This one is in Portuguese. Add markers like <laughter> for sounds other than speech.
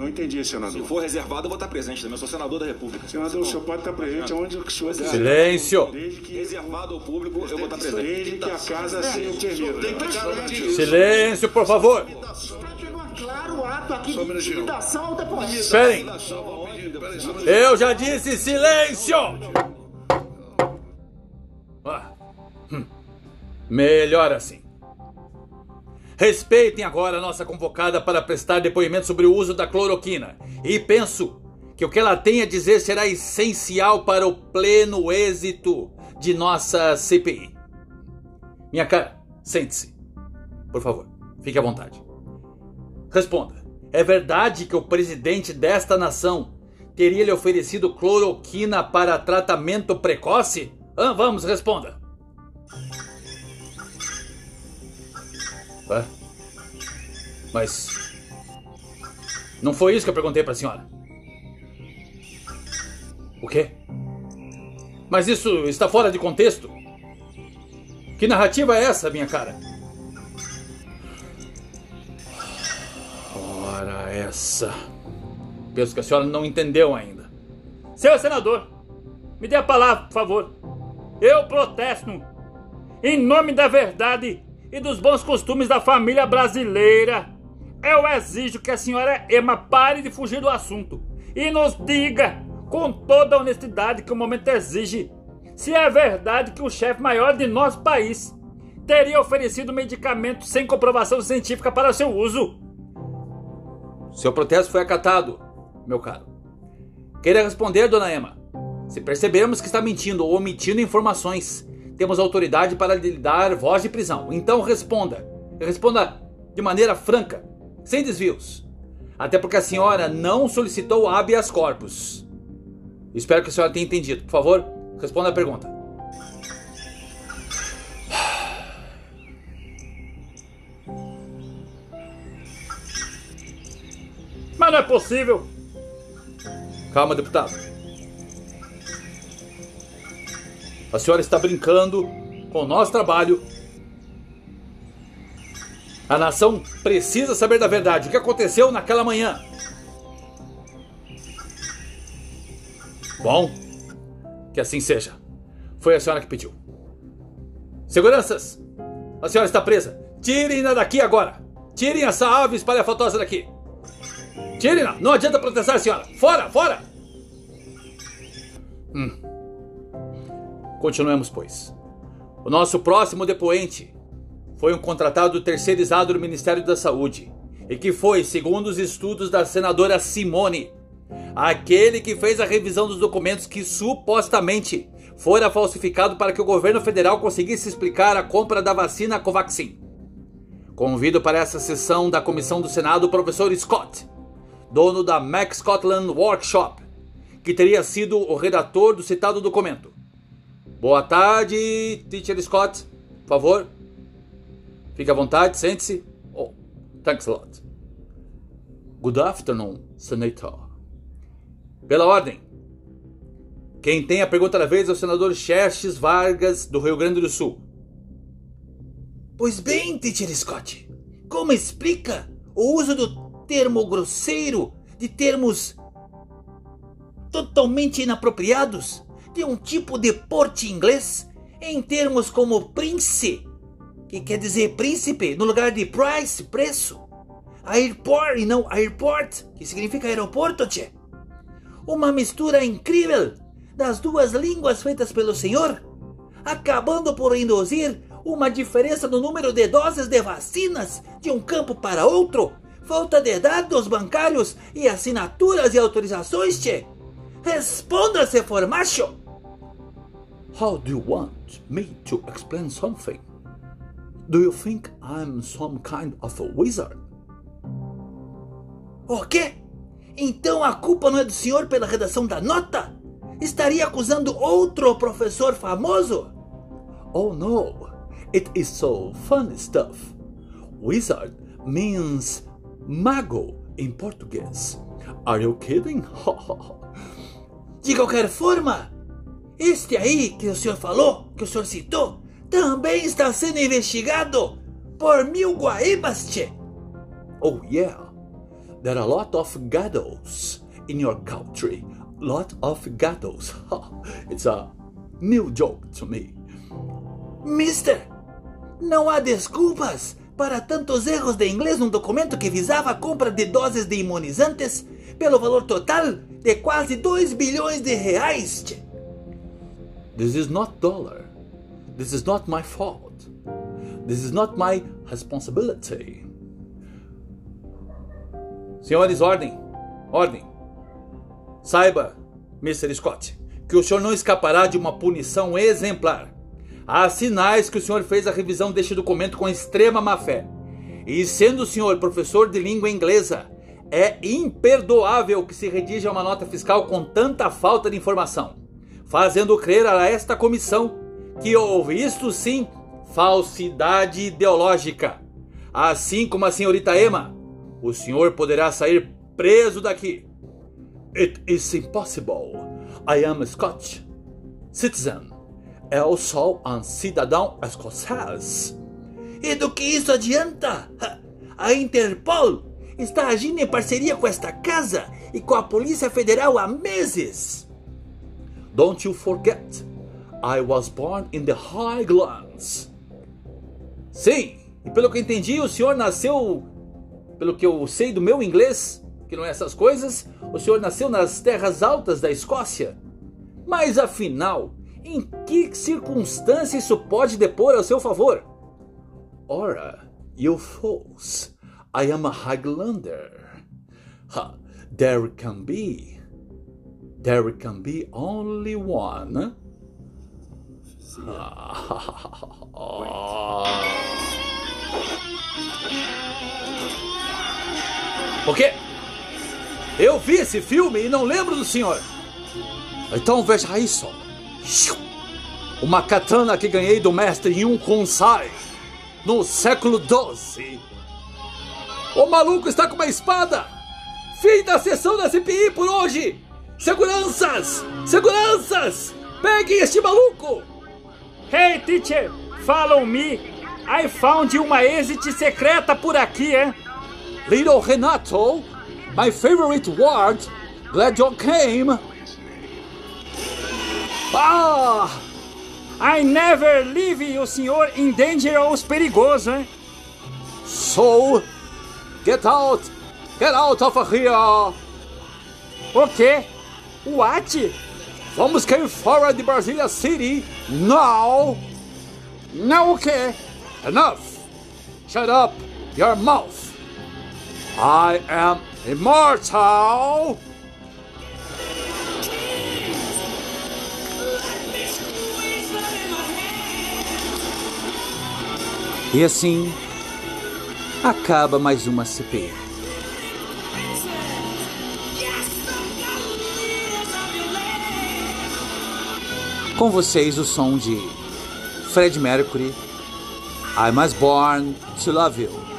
Não entendi, Se senador. for reservado, eu vou estar presente também. Eu sou senador da República. Senador, o senhor pode estar presente aonde o senhor quiser. Silêncio! Desde que, Reservado ao público, eu vou estar presente. desde que a casa o permita. Silêncio, por favor! Claro o ato aqui de intimidação ao depoente. Esperem! Eu já disse silêncio! Ah, hum. Melhor assim. Respeitem agora a nossa convocada para prestar depoimento sobre o uso da cloroquina. E penso que o que ela tem a dizer será essencial para o pleno êxito de nossa CPI. Minha cara, sente-se. Por favor, fique à vontade. Responda. É verdade que o presidente desta nação teria lhe oferecido cloroquina para tratamento precoce? Ah, vamos, responda. Ué? Mas. Não foi isso que eu perguntei para a senhora. O quê? Mas isso está fora de contexto. Que narrativa é essa, minha cara? Ora, essa. Penso que a senhora não entendeu ainda. Senhor senador, me dê a palavra, por favor. Eu protesto. Em nome da verdade e dos bons costumes da família brasileira, eu exijo que a senhora Emma pare de fugir do assunto e nos diga, com toda a honestidade que o momento exige, se é verdade que o chefe maior de nosso país teria oferecido medicamento sem comprovação científica para seu uso. Seu protesto foi acatado, meu caro. Queira responder, dona Emma. Se percebermos que está mentindo ou omitindo informações, temos autoridade para lhe dar voz de prisão. Então responda. Responda de maneira franca, sem desvios. Até porque a senhora não solicitou habeas corpus. Espero que a senhora tenha entendido. Por favor, responda a pergunta. Mas não é possível. Calma, deputado. A senhora está brincando com o nosso trabalho. A nação precisa saber da verdade. O que aconteceu naquela manhã? Bom, que assim seja. Foi a senhora que pediu. Seguranças! A senhora está presa. Tirem-na daqui agora. Tirem essa ave espalhafatosa daqui. Tirem-na. Não adianta protestar, senhora. Fora, fora! Hum. Continuemos, pois. O nosso próximo depoente foi um contratado terceirizado do Ministério da Saúde e que foi, segundo os estudos da senadora Simone, aquele que fez a revisão dos documentos que supostamente fora falsificado para que o governo federal conseguisse explicar a compra da vacina Covaxin. Convido para essa sessão da comissão do Senado o professor Scott, dono da Max Scotland Workshop, que teria sido o redator do citado documento. Boa tarde, Teacher Scott. Por favor. Fique à vontade, sente-se. Oh, thanks a lot. Good afternoon, Senator. Pela ordem. Quem tem a pergunta da vez é o senador Xerxes Vargas, do Rio Grande do Sul. Pois bem, Teacher Scott, como explica o uso do termo grosseiro de termos totalmente inapropriados de um tipo de porte inglês em termos como prince, que quer dizer príncipe, no lugar de price, preço. Airport e não airport, que significa aeroporto, tchê. Uma mistura incrível das duas línguas feitas pelo senhor, acabando por induzir uma diferença no número de doses de vacinas de um campo para outro, falta de dados bancários e assinaturas e autorizações, tchê. Responda, se for macho. How do you want me to explain something? Do you think I'm some kind of a wizard? O quê? Então a culpa não é do senhor pela redação da nota? Estaria acusando outro professor famoso? Oh no, it is so funny stuff. Wizard means mago in português. Are you kidding? <laughs> De qualquer forma, este aí que o senhor falou, que o senhor citou, também está sendo investigado por mil guaíbas, tchê. oh yeah, there are a lot of gatos in your country. Lot of gatos. It's a new joke to me. Mister, não há desculpas para tantos erros de inglês num documento que visava a compra de doses de imunizantes pelo valor total de quase 2 bilhões de reais. This is not dollar. This is not my fault. This is not my responsibility. Senhores, ordem. Ordem. Saiba, Mr. Scott, que o senhor não escapará de uma punição exemplar. Há sinais que o senhor fez a revisão deste documento com extrema má fé. E sendo o senhor professor de língua inglesa, é imperdoável que se redija uma nota fiscal com tanta falta de informação, fazendo crer a esta comissão que houve, isto sim, falsidade ideológica. Assim como a senhorita Emma, o senhor poderá sair preso daqui. It is impossible. I am a Scotch citizen. Eu sou um cidadão escocês. E do que isso adianta? A Interpol está agindo em parceria com esta casa e com a Polícia Federal há meses. Don't you forget, I was born in the Highlands. Sim, e pelo que eu entendi, o senhor nasceu, pelo que eu sei do meu inglês, que não é essas coisas, o senhor nasceu nas terras altas da Escócia. Mas afinal, em que circunstância isso pode depor ao seu favor? Ora, you fools, I am a Highlander. Ha, there can be, there can be only one. O quê? Eu vi esse filme e não lembro do senhor. Então veja isso. Uma katana que ganhei do mestre Yun Kunsai no século XII. O maluco está com uma espada! Fim da sessão da CPI por hoje! Seguranças! Seguranças! Peguem este maluco! Hey, teacher! Follow me! I found uma exit secreta por aqui, hein? Little Renato, my favorite word. Glad you came. Ah! I never leave o senhor in dangerous perigoso, hein? So, get out! Get out of here! O quê? What? Vamos cair fora de Brasília City now! Não o quê? Enough! Shut up your mouth! I am immortal! E assim acaba mais uma CPI. Com vocês o som de Fred Mercury, I Was Born to Love You.